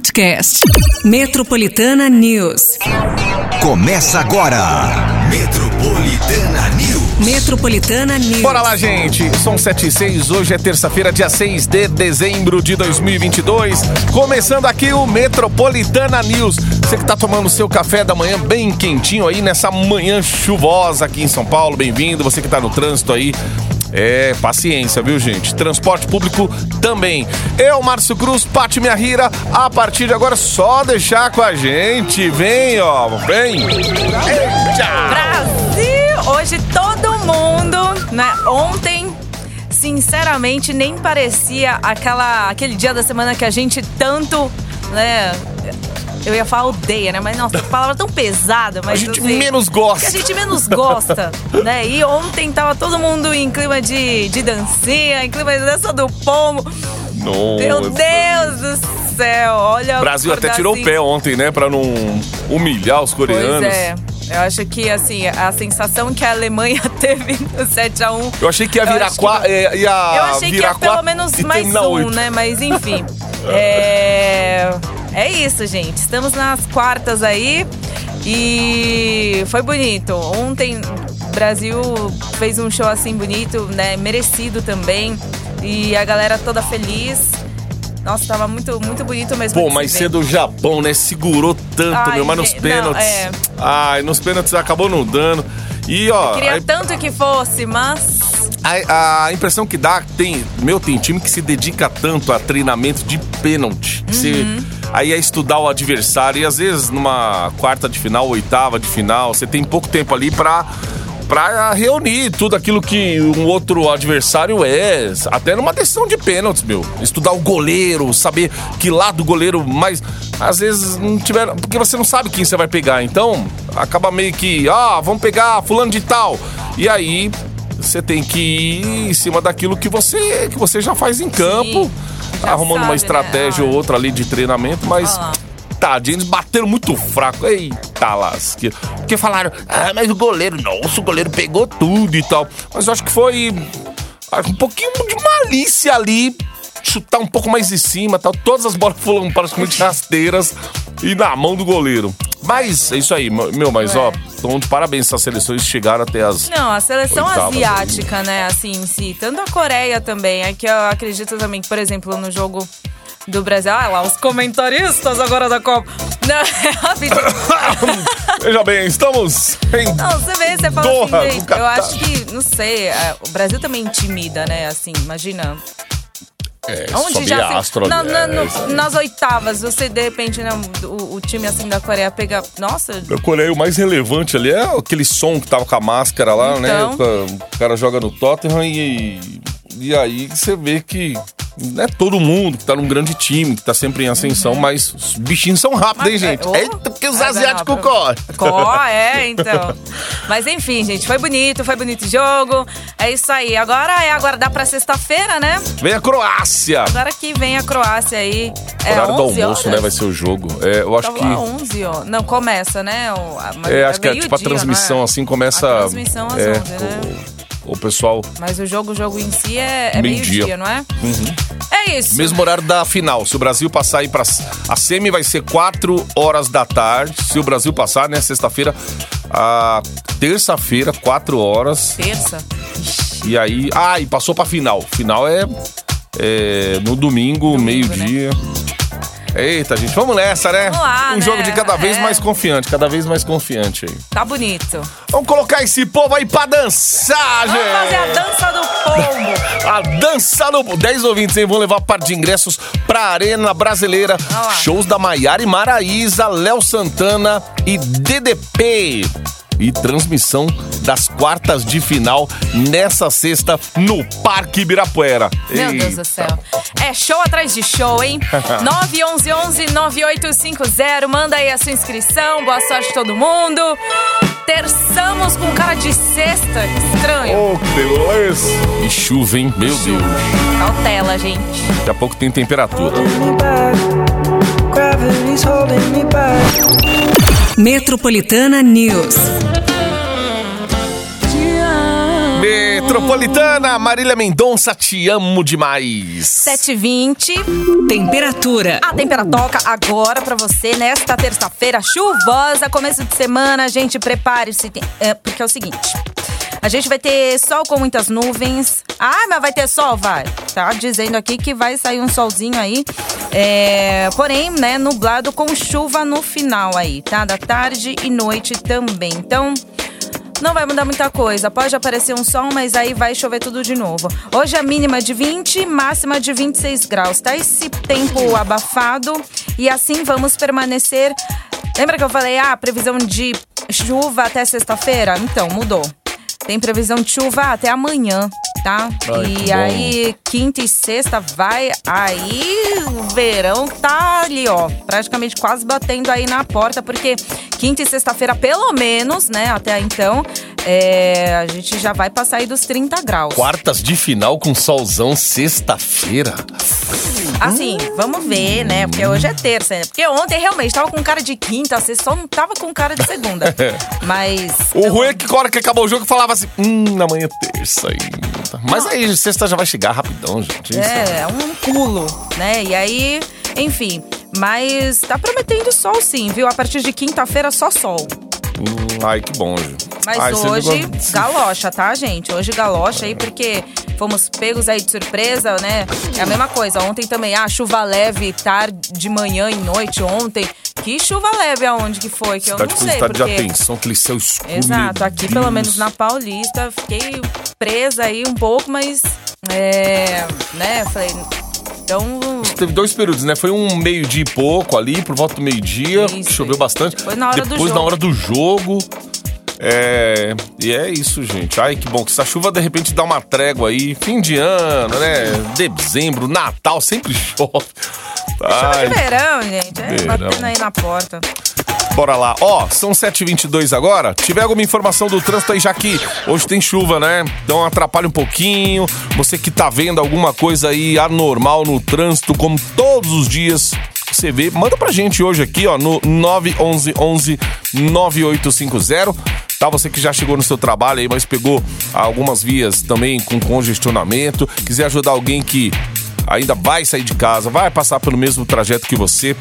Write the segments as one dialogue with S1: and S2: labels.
S1: podcast. Metropolitana News.
S2: Começa agora. Metropolitana News.
S1: Metropolitana News.
S3: Bora lá, gente. São 7 e 6. Hoje é terça-feira, dia 6 de dezembro de 2022. Começando aqui o Metropolitana News. Você que tá tomando seu café da manhã bem quentinho aí nessa manhã chuvosa aqui em São Paulo, bem-vindo. Você que tá no trânsito aí. É, paciência, viu, gente? Transporte público também. Eu, Márcio Cruz, Pati Minha Rira, a partir de agora só deixar com a gente. Vem, ó, vem. Eita!
S4: Brasil! Hoje todo mundo, né? Ontem, sinceramente, nem parecia aquela, aquele dia da semana que a gente tanto, né? Eu ia falar odeia, né? Mas nossa, que palavra tão pesada, mas
S3: A gente
S4: assim,
S3: menos gosta.
S4: Que a gente menos gosta, né? E ontem tava todo mundo em clima de, de dancinha, em clima de dança do pombo. Meu
S3: Nossa.
S4: Deus do céu, olha.
S3: O Brasil até tirou
S4: assim-
S3: o pé ontem, né? Pra não humilhar os coreanos.
S4: Pois é. Eu acho que, assim, a sensação que a Alemanha teve no 7x1.
S3: Eu achei que ia virar
S4: acho que-
S3: quatro. Ia
S4: Eu achei que ia pelo
S3: quatro
S4: menos mais um,
S3: oito.
S4: né? Mas enfim. é... é isso, gente. Estamos nas quartas aí. E foi bonito. Ontem o Brasil fez um show assim bonito, né? Merecido também. E a galera toda feliz. Nossa, tava muito, muito bonito mesmo.
S3: Pô, mas
S4: se
S3: ser
S4: ver.
S3: do Japão, né? Segurou tanto,
S4: Ai,
S3: meu, mas nos
S4: gente,
S3: pênaltis.
S4: não, é.
S3: Ai, nos pênaltis acabou não dando. E, ó,
S4: Queria
S3: a,
S4: tanto que fosse, mas.
S3: a- a impressão que dá, tem, meu, tem time que se dedica tanto a treinamento de pênalti. que você-
S4: Uhum.
S3: Aí é estudar o adversário. E às vezes, numa quarta de final, oitava de final, você tem pouco tempo ali pra. Pra reunir tudo aquilo que um outro adversário é, até numa decisão de pênaltis, meu. Estudar o goleiro, saber que lado o goleiro mais. Às vezes não tiver. Porque você não sabe quem você vai pegar. Então, acaba meio que. Ah, vamos pegar fulano de tal. E aí, você tem que ir em cima daquilo que você, que você já faz em campo. Arrumando
S4: sabe,
S3: uma
S4: né?
S3: estratégia
S4: Ah.
S3: ou outra ali de treinamento, mas.
S4: Ah lá.
S3: Tadinho, eles bateram muito fraco. Eita lasque. Porque falaram, ah, mas o goleiro, nossa, o goleiro pegou tudo e tal. Mas eu acho que foi ah, um pouquinho de malícia ali. Chutar um pouco mais de cima tal. Todas as bolas foram praticamente rasteiras e na mão do goleiro. Mas é isso aí, meu, mas ó, então de parabéns, essas seleções chegaram até as.
S4: Não, a seleção
S3: Oitavas
S4: asiática, né, assim, em si. Tanto a Coreia também. É que eu acredito também que, por exemplo, no jogo do Brasil. Ah, lá, os comentaristas agora da Copa. Não, é rapidinho.
S3: Veja bem, estamos em.
S4: Não, você vê, você fala
S3: Doha,
S4: assim, gente, eu acho que, não sei, é, o Brasil também intimida, né, assim, imagina.
S3: É,
S4: Onde já
S3: astro
S4: na- na-
S3: é,
S4: no-
S3: aí.
S4: nas oitavas, você de repente, né, o, o time assim da Coreia pega. Nossa,
S3: Da Coreia, o mais relevante ali é aquele som que tava com a máscara lá, né?
S4: Então.
S3: O cara joga no Tottenham e, e aí você vê que não é todo mundo que tá num grande time, que tá sempre em ascensão, mas os bichinhos são rápidos, hein,
S4: Uhum. Mas,
S3: gente?
S4: é, oh,
S3: Eita, porque os
S4: é,
S3: asiáticos correm.
S4: Có, é, então. Mas enfim, gente, foi bonito, foi bonito o jogo. É isso aí. Agora é aguardar pra sexta-feira, né?
S3: Vem a Croácia.
S4: Agora que vem a Croácia aí. É
S3: Horário do
S4: 11
S3: almoço,
S4: horas.
S3: né? Vai ser o jogo. É, eu acho
S4: Tava
S3: que.
S4: lá 11, ó. Não, começa, né? O, mas
S3: É, acho que é tipo a
S4: dia,
S3: transmissão,
S4: é?
S3: assim, começa.
S4: A transmissão às
S3: é,
S4: 11, né?
S3: o, o pessoal.
S4: Mas o jogo, o jogo em si é, é
S3: Meio-dia.
S4: não é? É isso.
S3: Mesmo horário da final. Se o Brasil passar aí pra. A semi vai ser 4 horas da tarde. Se o Brasil passar, né? Sexta-feira. A terça-feira, 4 horas.
S4: Terça.
S3: E aí. Ah, e passou pra final. Final é. é no domingo,
S4: Domingo,
S3: meio-dia. Eita, gente, vamos nessa, né?
S4: Vamos lá,
S3: um
S4: né?
S3: jogo de cada vez
S4: É.
S3: mais confiante, cada vez mais confiante aí.
S4: Tá bonito.
S3: Vamos colocar esse povo aí pra dançar, gente!
S4: Vamos fazer a dança do pombo.
S3: A dança no 10 ouvintes, hein? Vão levar parte de ingressos pra Arena Brasileira. Shows da Maiara e Maraísa, Léo Santana e DDP. E transmissão das quartas de final nessa sexta no Parque Ibirapuera.
S4: Meu Deus do céu. É show atrás de show, hein? 911-9850. Manda aí a sua inscrição. Boa sorte todo mundo. Terçamos com cara de sexta. Que estranho.
S3: Oh, que beleza! E chuva, hein? Meu Deus.
S4: Cautela, gente.
S3: Daqui a pouco tem temperatura.
S5: Gravity's holding me back.
S1: Metropolitana News.
S3: Metropolitana Metropolitana, Marília Mendonça, te amo demais.
S4: 7h20.
S1: Temperatura.
S4: A temperatura agora pra você nesta terça-feira chuvosa, começo de semana. Gente, prepare-se, é, porque é o seguinte. A gente vai ter sol com muitas nuvens. Ah, mas vai ter sol? Vai. Tá dizendo aqui que vai sair um solzinho aí. É, porém, né, nublado com chuva no final aí, tá? Da tarde e noite também. Então, não vai mudar muita coisa. Pode aparecer um sol, mas aí vai chover tudo de novo. Hoje a mínima de 20, máxima de 26 graus. Tá esse tempo abafado e assim vamos permanecer. Lembra que eu falei, ah, previsão de chuva até sexta-feira? Então, mudou. Tem previsão de chuva até amanhã, tá?
S3: Ai,
S4: e aí, quinta e sexta vai. Aí o verão tá ali, ó, praticamente quase batendo aí na porta, porque quinta e sexta-feira, pelo menos, né, até então, é, a gente já vai passar aí dos 30 graus.
S3: Quartas de final com solzão, sexta-feira.
S4: Assim, vamos ver, né? Porque hoje é terça, né? Porque ontem realmente tava com cara de quinta, você só não tava com cara de segunda. Mas.
S3: O ruim é que na hora que acabou o jogo falava assim, hum, amanhã é terça ainda. Mas aí sexta já vai chegar rapidão, gente. Isso
S4: É, é um pulo, né? E aí, enfim. Mas tá prometendo sol sim, viu? A partir de quinta-feira, só sol.
S3: Hum, ai, que bom, gente.
S4: Mas
S3: Ai, você
S4: hoje,
S3: negócio-
S4: galocha, tá, gente? Hoje galocha aí, porque fomos pegos aí de surpresa, né? É a mesma coisa. Ontem também, ah, chuva leve, tarde, de manhã e noite ontem. Que chuva leve aonde que foi? Que eu
S3: Cidade
S4: não
S3: com
S4: sei,
S3: estado de
S4: porque...
S3: atenção, aquele céu escuro.
S4: Exato, aqui pelo
S3: Deus.
S4: menos na Paulista, fiquei presa aí um pouco, mas é, né, falei, então
S3: Teve dois períodos, né? Foi um meio-dia e pouco ali, por volta do meio-dia, choveu bastante.
S4: Foi na hora do
S3: Depois, na
S4: jogo.
S3: hora do jogo. É. E é isso, gente. Ai, que bom que essa chuva de repente dá uma trégua aí. Fim de ano, né? Dezembro, Natal, sempre chove. Ai,
S4: de verão, gente, é
S3: verão.
S4: batendo aí na porta.
S3: Bora lá. Ó, são 7h22 agora. Tiver alguma informação do trânsito aí, já que hoje tem chuva, né? Então atrapalha um pouquinho. Você que tá vendo alguma coisa aí anormal no trânsito, como todos os dias você vê, manda pra gente hoje aqui, ó, no 911 9850. Tá, você que já chegou no seu trabalho aí, mas pegou algumas vias também com congestionamento, quiser ajudar alguém que ainda vai sair de casa, vai passar pelo mesmo trajeto que você,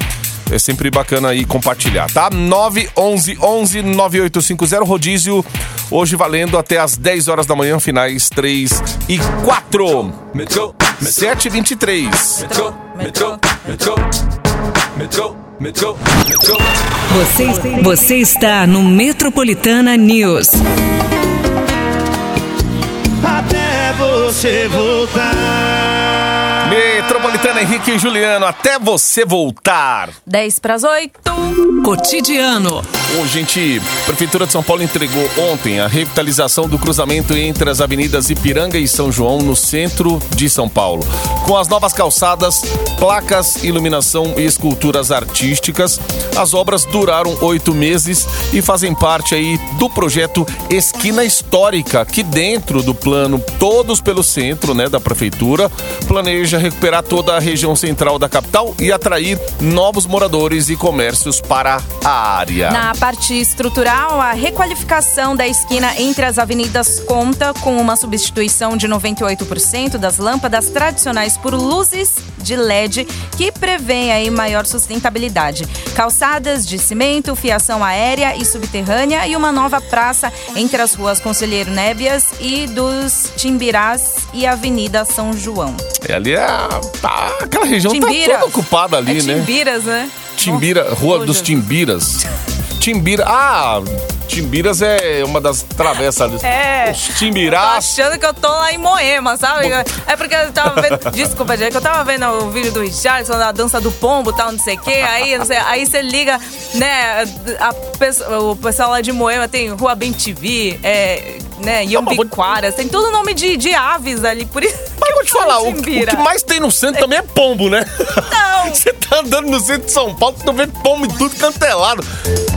S3: é sempre bacana aí compartilhar, tá? 911 11 9850 rodízio, hoje valendo até as 10 horas da manhã, finais 3 e 4. Metrô, 7 e 23.
S4: Metrô, metrô,
S3: metrô, metrô,
S1: Você, você está no Metropolitana News.
S6: até você voltar.
S3: Metropolitana Henrique e Juliano, até você voltar.
S4: 10 pras 8.
S1: Cotidiano.
S3: Bom, gente, a Prefeitura de São Paulo entregou ontem a revitalização do cruzamento entre as avenidas Ipiranga e São João, no centro de São Paulo. Com as novas calçadas, placas, iluminação e esculturas artísticas, as obras duraram oito meses e fazem parte aí do projeto Esquina Histórica, que dentro do plano Todos pelo Centro, né, da Prefeitura, planeja recuperar toda a região central da capital e atrair novos moradores e comércios para a área.
S4: Na parte estrutural, a requalificação da esquina entre as avenidas conta com uma substituição de 98% das lâmpadas tradicionais por luzes de LED, que prevêem aí maior sustentabilidade. Calçadas de cimento, fiação aérea e subterrânea e uma nova praça entre as ruas Conselheiro Nébias e dos Timbirás e Avenida São João.
S3: É, ali é. Tá, aquela região
S4: Timbiras.
S3: tá toda ocupada ali,
S4: é
S3: né?
S4: Timbiras, né?
S3: Timbira, Rua dos. Timbiras. Timbira. Ah, Timbiras é uma das travessas.
S4: É.
S3: Os
S4: Tô
S3: Timbirás.
S4: achando que eu tô lá em Moema, sabe? É porque eu tava vendo. Desculpa, gente, que eu tava vendo o vídeo do Richardson, da dança do pombo tal, não sei o quê. Aí, não sei, aí você liga, né? A, pesso- o pessoal lá de Moema tem Rua Bem TV, é, né? Iambiquaras, tem todo nome de, de aves ali, por isso.
S3: Mas vou te falar, o, o que mais tem no centro também é pombo, né?
S4: Não.
S3: Você tá andando no centro de São Paulo, tu vê pombo em tudo cantelado.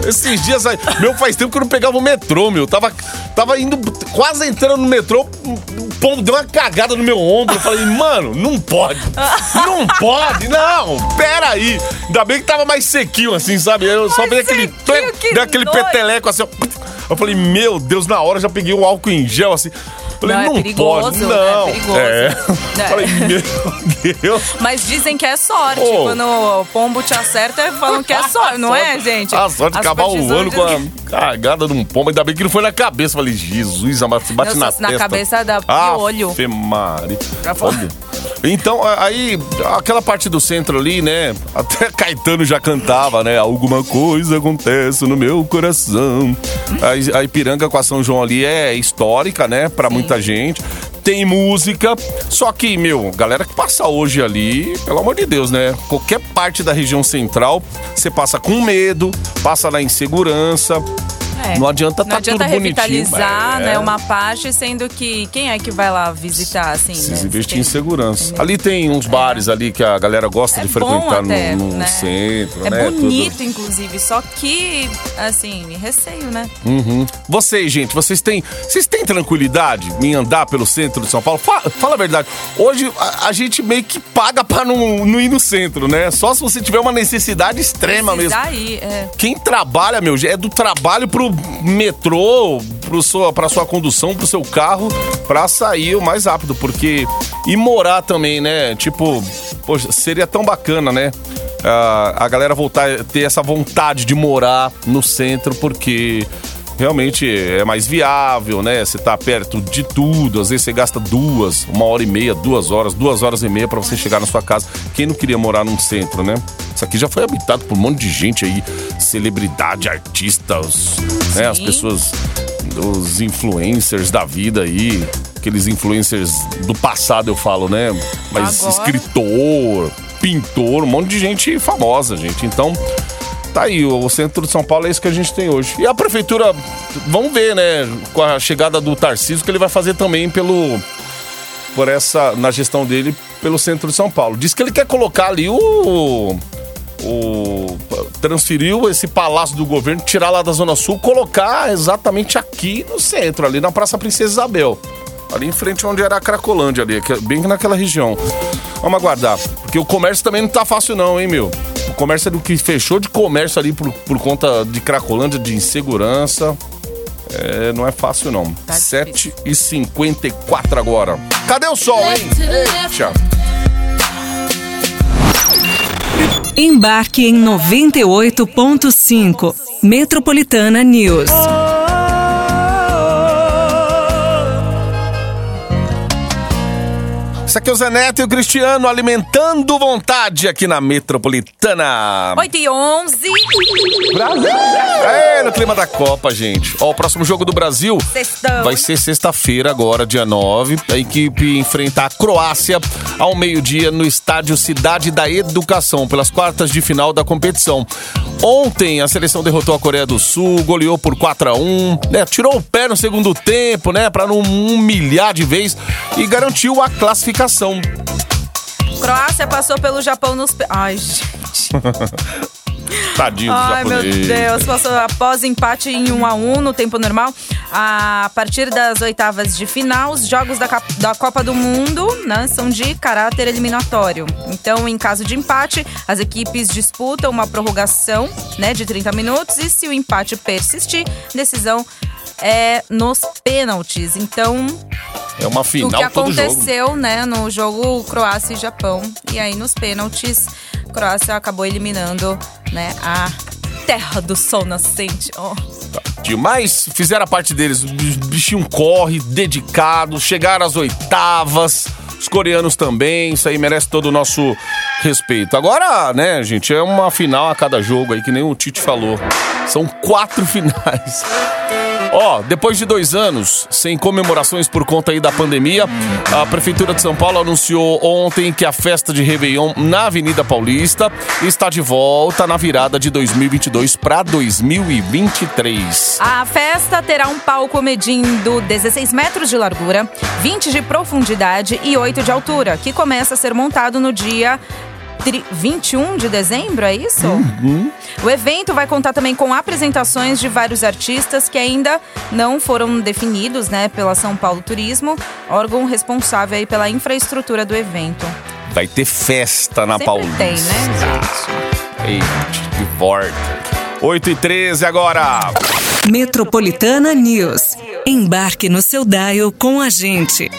S3: Esses dias aí, meu, faz tempo que eu não pegava o metrô, meu. Tava, tava indo, quase entrando no metrô, o pombo deu uma cagada no meu ombro. Eu falei, mano, não pode. Não pode, não. Pera aí. Ainda bem que tava mais sequinho assim, sabe? Eu só vi aquele, deu aquele peteleco assim, ó. Eu falei, meu Deus, na hora já peguei o álcool em gel assim. Falei,
S4: Não, é
S3: não,
S4: perigoso,
S3: pode,
S4: né?
S3: não.
S4: É perigoso.
S3: É.
S4: É.
S3: Falei, meu Deus.
S4: Mas dizem que é sorte.
S3: Ô.
S4: Quando o pombo te acerta, falam que é sorte, não é, gente?
S3: A sorte de acabar o ano com a cagada de um pombo. Ainda bem que não foi na cabeça. Falei, Jesus, amado, se bate
S4: Não,
S3: na
S4: na
S3: testa.
S4: cabeça dá
S3: Ah. Maria.
S4: Pra fora.
S3: Olha. Então, aí, aquela parte do centro ali, né? Até Caetano já cantava, né? Alguma coisa acontece no meu coração. A, a Ipiranga com a São João ali é histórica, né? Pra muita gente. Tem música, só que, meu, galera que passa hoje ali, pelo amor de Deus, né? Qualquer parte da região central, você passa com medo, passa na insegurança.
S4: É.
S3: Não adianta
S4: Não
S3: tá
S4: adianta
S3: tudo bonitinho.
S4: revitalizar,
S3: É.
S4: né, uma parte, sendo que quem é que vai lá visitar, assim,
S3: Precisa
S4: né?
S3: investir
S4: Tem-
S3: em segurança. Ali tem uns bares ali que a galera gosta
S4: É
S3: de frequentar
S4: até,
S3: no, no
S4: né?
S3: centro,
S4: É
S3: né?
S4: bonito,
S3: Tudo.
S4: inclusive, só que, assim, receio, né?
S3: Uhum. Vocês, gente, vocês têm, vocês têm tranquilidade em andar pelo centro de São Paulo? Fala, fala a verdade. Hoje a, a gente meio que paga pra não, não ir no centro, né? Só se você tiver uma necessidade extrema mesmo.
S4: Precisar ir, é.
S3: Quem trabalha, meu, é do trabalho pro metrô, pro sua, pra sua condução, pro seu carro, pra sair o mais rápido. Porque. E morar também, né? Tipo, poxa, seria tão bacana, né? Ah, a galera voltar ter essa vontade de morar no centro, porque. Realmente é mais viável, né? Você tá perto de tudo. Às vezes você gasta duas, uma hora e meia, duas horas, duas horas e meia pra você chegar na sua casa. Quem não queria morar num centro, né? Isso aqui já foi habitado por um monte de gente aí, celebridade, artistas, né? As pessoas, os influencers da vida aí, aqueles influencers do passado eu falo, né? Mas
S4: Agora.
S3: escritor, pintor, um monte de gente famosa, gente. Então, tá aí, o centro de São Paulo é isso que a gente tem hoje. E a prefeitura, vamos ver, né, com a chegada do Tarcísio, que ele vai fazer também pelo por essa na gestão dele pelo centro de São Paulo. Diz que ele quer colocar ali o o transferiu esse palácio do governo, tirar lá da Zona Sul, colocar exatamente aqui no centro, ali na Praça Princesa Isabel. Ali em frente onde era a Cracolândia ali, é bem naquela região. Vamos aguardar. Porque o comércio também não tá fácil não, hein, meu? O comércio é do que fechou de comércio ali por, por conta de Cracolândia, de insegurança. É, não é fácil não.
S4: Tá
S3: 7h54 agora. Cadê o sol, hein? Eita.
S1: Embarque em 98.5. Metropolitana News.
S3: Isso aqui é o Zé Neto e o Cristiano alimentando vontade aqui na Metropolitana.
S4: 8 e 11,
S3: É, no clima da Copa, gente. Ó, o próximo jogo do Brasil
S4: Sextão.
S3: vai ser sexta-feira, agora, dia 9. A equipe enfrenta a Croácia ao meio-dia no estádio Cidade da Educação, pelas quartas de final da competição. Ontem, a seleção derrotou a Coreia do Sul, goleou por 4 a 1 né? Tirou o pé no segundo tempo, né? Pra não humilhar de vez e garantiu a classificação.
S4: Croácia passou pelo Japão nos... Ai, gente.
S3: Tadinho
S4: Ai, meu. Deus. Passou após empate em 1 a 1 no tempo normal. A partir das oitavas de final, os jogos da, da Copa do Mundo né, são de caráter eliminatório. Então, em caso de empate, as equipes disputam uma prorrogação né, de 30 minutos e se o empate persistir, decisão é nos pênaltis. Então,
S3: É uma
S4: o
S3: final
S4: que
S3: todo jogo.
S4: aconteceu, né, no jogo Croácia e Japão. E aí, nos pênaltis, Croácia acabou eliminando, né, a terra do sol nascente. Oh.
S3: Mas fizeram a parte deles. O bichinho corre, dedicado, chegaram às oitavas. Os coreanos também, isso aí merece todo o nosso respeito. Agora, né, gente, é uma final a cada jogo aí, que nem o Tite falou. São quatro finais. Ó, depois de dois anos sem comemorações por conta aí da pandemia, a Prefeitura de São Paulo anunciou ontem que a festa de Réveillon na Avenida Paulista está de volta na virada de 2022 para 2023.
S4: A festa terá um palco medindo 16 metros de largura, 20 de profundidade e 8 de altura, que começa a ser montado no dia tri- 21 de dezembro, é isso? O evento vai contar também com apresentações de vários artistas que ainda não foram definidos, né, pela São Paulo Turismo, órgão responsável aí pela infraestrutura do evento.
S3: Vai ter festa na
S4: Sempre
S3: Paulista.
S4: tem, né, gente?
S3: Eita, que forte. 8 e 13 agora.
S1: Metropolitana News. Embarque no seu Dial com a gente.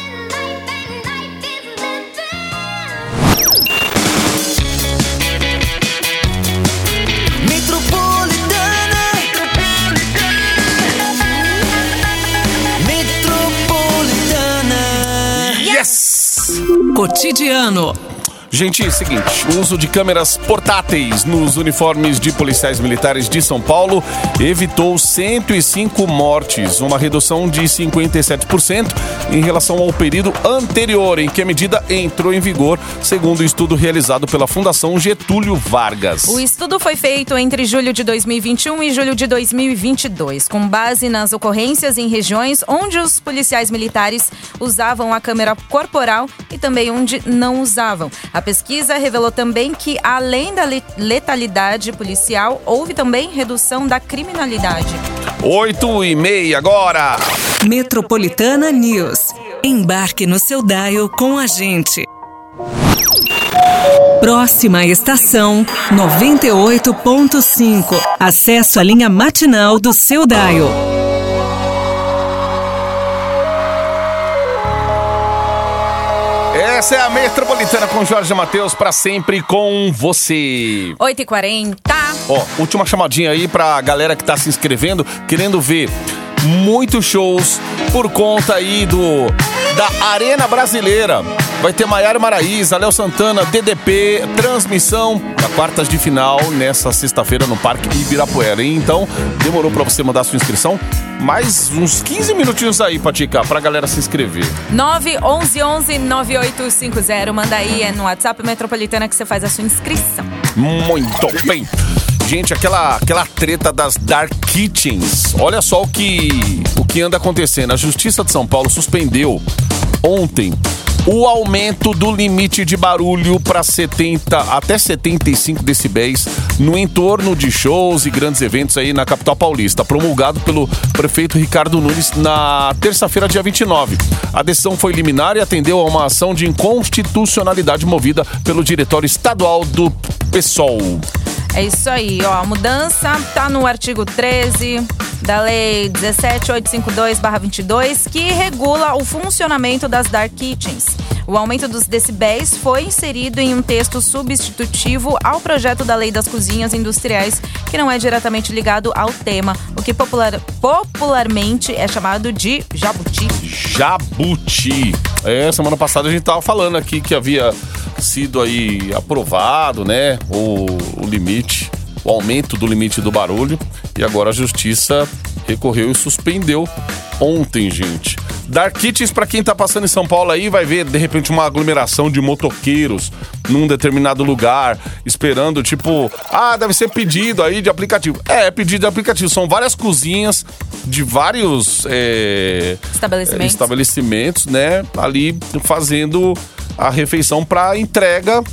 S1: Cotidiano.
S3: Gente, seguinte, o uso de câmeras portáteis nos uniformes de policiais militares de São Paulo evitou 105 mortes, uma redução de 57% em relação ao período anterior em que a medida entrou em vigor, segundo o estudo realizado pela Fundação Getúlio Vargas.
S4: O estudo foi feito entre julho de 2021 e julho de 2022, com base nas ocorrências em regiões onde os policiais militares usavam a câmera corporal e também onde não usavam. A pesquisa revelou também que, além da le- letalidade policial, houve também redução da criminalidade.
S3: 8 e meia agora!
S1: Metropolitana News. Embarque no seu Dial com a gente. Próxima estação 98.5. Acesso à linha matinal do seu Dial.
S3: Essa é a Metropolitana com Jorge Matheus para sempre com você.
S4: 8h40.
S3: Ó, última chamadinha aí pra galera que tá se inscrevendo, querendo ver muitos shows por conta aí do da Arena Brasileira. Vai ter Maiara Maraíza, Léo Santana, DDP, transmissão da quartas de final nessa sexta-feira no Parque Ibirapuera. hein? Então, demorou pra você mandar sua inscrição? Mais uns 15 minutinhos aí, Patica, pra galera se inscrever.
S4: 911 9850. Manda aí é no WhatsApp Metropolitana que você faz a sua inscrição.
S3: Muito bem. Gente, aquela, aquela treta das Dark Kitchens. Olha só o que, o que anda acontecendo. A Justiça de São Paulo suspendeu ontem o aumento do limite de barulho para 70 até 75 decibéis no entorno de shows e grandes eventos aí na capital paulista, promulgado pelo prefeito Ricardo Nunes na terça-feira, dia 29. A decisão foi liminar e atendeu a uma ação de inconstitucionalidade movida pelo diretório estadual do PSOL.
S4: É isso aí, ó. A mudança tá no artigo 13 da Lei 17852-22, que regula o funcionamento das dark kitchens. O aumento dos decibéis foi inserido em um texto substitutivo ao projeto da Lei das Cozinhas Industriais, que não é diretamente ligado ao tema, o que popular- popularmente é chamado de jabuti.
S3: Jabuti. É, semana passada a gente tava falando aqui que havia sido aí aprovado, né, o, o limite, o aumento do limite do barulho e agora a justiça recorreu e suspendeu ontem, gente. Dark Kitchens, pra quem tá passando em São Paulo aí, vai ver de repente uma aglomeração de motoqueiros num determinado lugar, esperando, tipo, ah, deve ser pedido aí de aplicativo. É, é pedido de aplicativo. São várias cozinhas de vários é,
S4: Estabelecimentos.
S3: estabelecimentos, né, ali fazendo a refeição para entrega,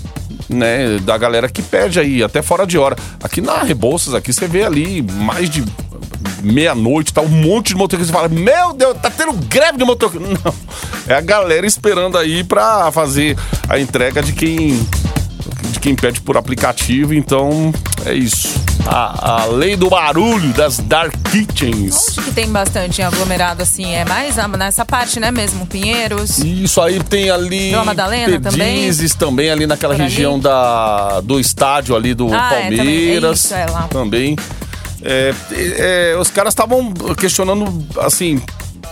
S3: né, da galera que pede aí, até fora de hora. Aqui na Rebouças, aqui você vê ali mais de meia-noite, tá um monte de. Você fala, meu Deus, tá tendo greve de motoqueiro. Não, é a galera esperando aí pra fazer a entrega de quem de quem pede por aplicativo, então é isso. A, a lei do barulho das dark kitchens.
S4: Onde que tem bastante aglomerado assim? É mais nessa parte, né mesmo? Pinheiros.
S3: Isso aí tem ali.
S4: Vila Madalena também?
S3: Perdizes também ali naquela
S4: Por ali?
S3: região da, do estádio ali do
S4: Ah, é, também.
S3: Palmeiras.
S4: Isso, é lá.
S3: Também. É, é, os caras estavam questionando, assim,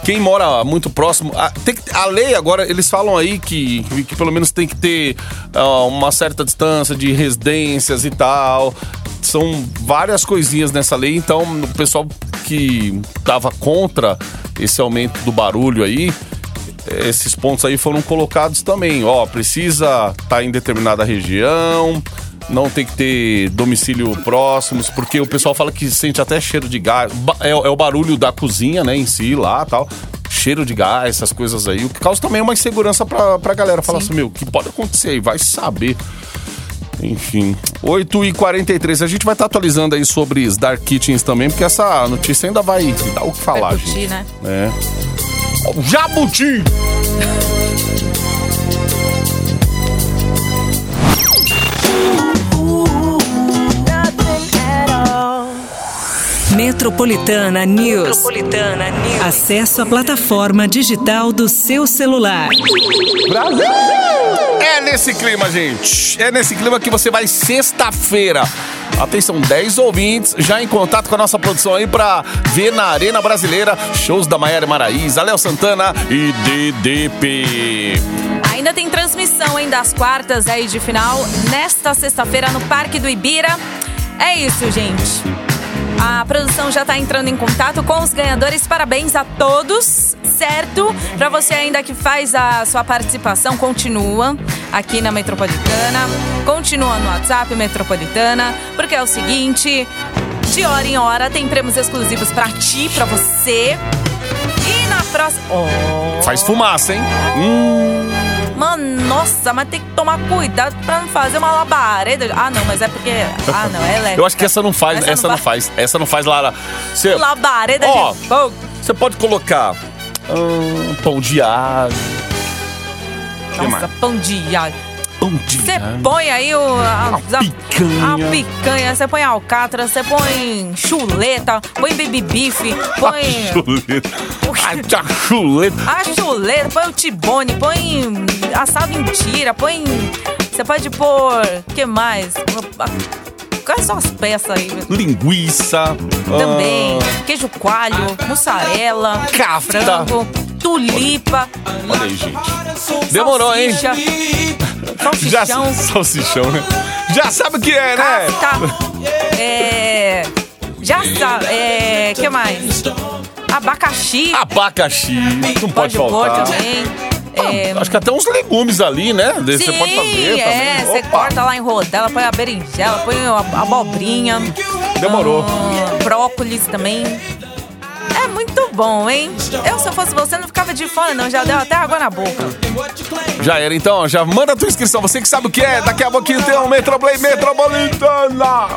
S3: quem mora muito próximo. A, tem que- a lei agora, eles falam aí que, que pelo menos tem que ter ah, uma certa distância de residências e tal. São várias coisinhas nessa lei, então o pessoal que tava contra esse aumento do barulho aí, esses pontos aí foram colocados também. Ó, precisa estar em determinada região, não tem que ter domicílio próximos, porque o pessoal fala que sente até cheiro de gás. É, é o barulho da cozinha, né, em si lá tal. Cheiro de gás, essas coisas aí. O que causa também uma insegurança pra, pra galera. Falar assim, meu, o que pode acontecer aí? Vai saber. Enfim, 8h43. A gente vai estar atualizando aí sobre os Dark Kitchens também, porque essa notícia ainda vai dar o que falar,
S4: Repercutir,
S3: gente.
S4: né?
S3: É. Jabuti!
S1: Metropolitana News. Metropolitana News. Acesso à plataforma digital do seu celular.
S3: É nesse clima, gente. É nesse clima que você vai sexta-feira. Atenção, 10 ouvintes já em contato com a nossa produção aí pra ver na Arena Brasileira shows da Maiara Maraíza, Léo Santana e DDP.
S4: Ainda tem transmissão hein, das quartas aí de final nesta sexta-feira no Parque do Ibira. É isso, gente. A produção já está entrando em contato com os ganhadores. Parabéns a todos, certo? Para você ainda que faz a sua participação, continua aqui na Metropolitana, continua no WhatsApp Metropolitana, porque é o seguinte, de hora em hora tem prêmios exclusivos para ti, para você. E na próxima, oh,
S3: Faz fumaça, hein? Hum,
S4: Mano, nossa, mas tem que tomar cuidado pra não fazer uma labareda. Ah, não, mas é porque. Ah, não, é elétrica.
S3: eu acho que essa não faz, essa, não,
S4: vai-
S3: faz. Essa não faz, Lara. Você,
S4: Labareda
S3: Ó.
S4: de fogo.
S3: você pode colocar hum, pão de alho.
S4: Nossa, pão de alho.
S3: Pão de
S4: Você põe aí o, a,
S3: A picanha.
S4: A picanha, você põe alcatra, você põe chuleta, põe baby beef, põe
S3: Chuleta. Ai, tia chuleta.
S4: a chuleta, põe o tibone, põe assado em tira, põe. Você pode pôr. o que mais? Quais são as peças aí?
S3: Linguiça.
S4: Também.
S3: ah,
S4: Queijo coalho, mussarela,
S3: Kafta.
S4: frango, tulipa,
S3: olha aí, gente. Demorou, hein?
S4: salsicha,
S3: Já,
S4: salsichão,
S3: salsichão, né? Já sabe o que é, né?
S4: kafta, é... Já sabe, é... que mais? Abacaxi,
S3: Abacaxi. Não pode
S4: pode pôr
S3: faltar.
S4: também. É,
S3: Acho que até uns legumes ali, né? Você
S4: Sim,
S3: pode fazer
S4: é,
S3: também.
S4: você
S3: Opa.
S4: corta lá em rodela, põe a berinjela, põe a a abobrinha.
S3: Demorou.
S4: ah, brócolis também. É muito bom, hein? Eu, se eu fosse você, não ficava de fora, não. Já deu até água na boca.
S3: Já era, então. Já manda a tua inscrição. Você que sabe o que é. Daqui a pouquinho tem um Metroplay Metropolitana.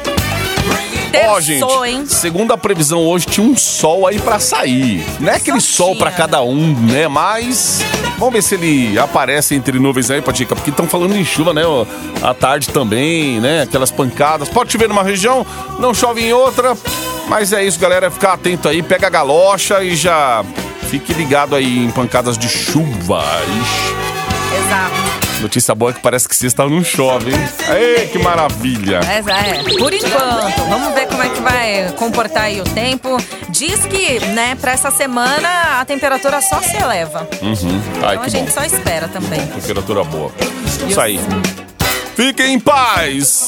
S3: Ó,
S4: Terçou,
S3: gente,
S4: hein?
S3: segundo a previsão hoje, tinha um sol aí pra sair. Não é aquele
S4: Só
S3: sol pra
S4: tinha.
S3: cada um, né? Mas vamos ver se ele aparece entre nuvens aí, Patica, porque estão falando em chuva, né? ó, À tarde também, né? Aquelas pancadas. Pode chover numa região, não chove em outra. Mas é isso, galera. Ficar atento aí, pega a galocha e já fique ligado aí em pancadas de chuva. Ixi.
S4: Exato.
S3: Notícia boa é que parece que sexta não chove, hein? Ei, que maravilha!
S4: Mas é, por enquanto. Vamos ver como é que vai comportar aí o tempo. Diz que, né, pra essa semana a temperatura só se eleva.
S3: Uhum. Ai,
S4: Então a gente
S3: bom.
S4: só espera também.
S3: Temperatura boa. Isso aí. Fiquem em paz!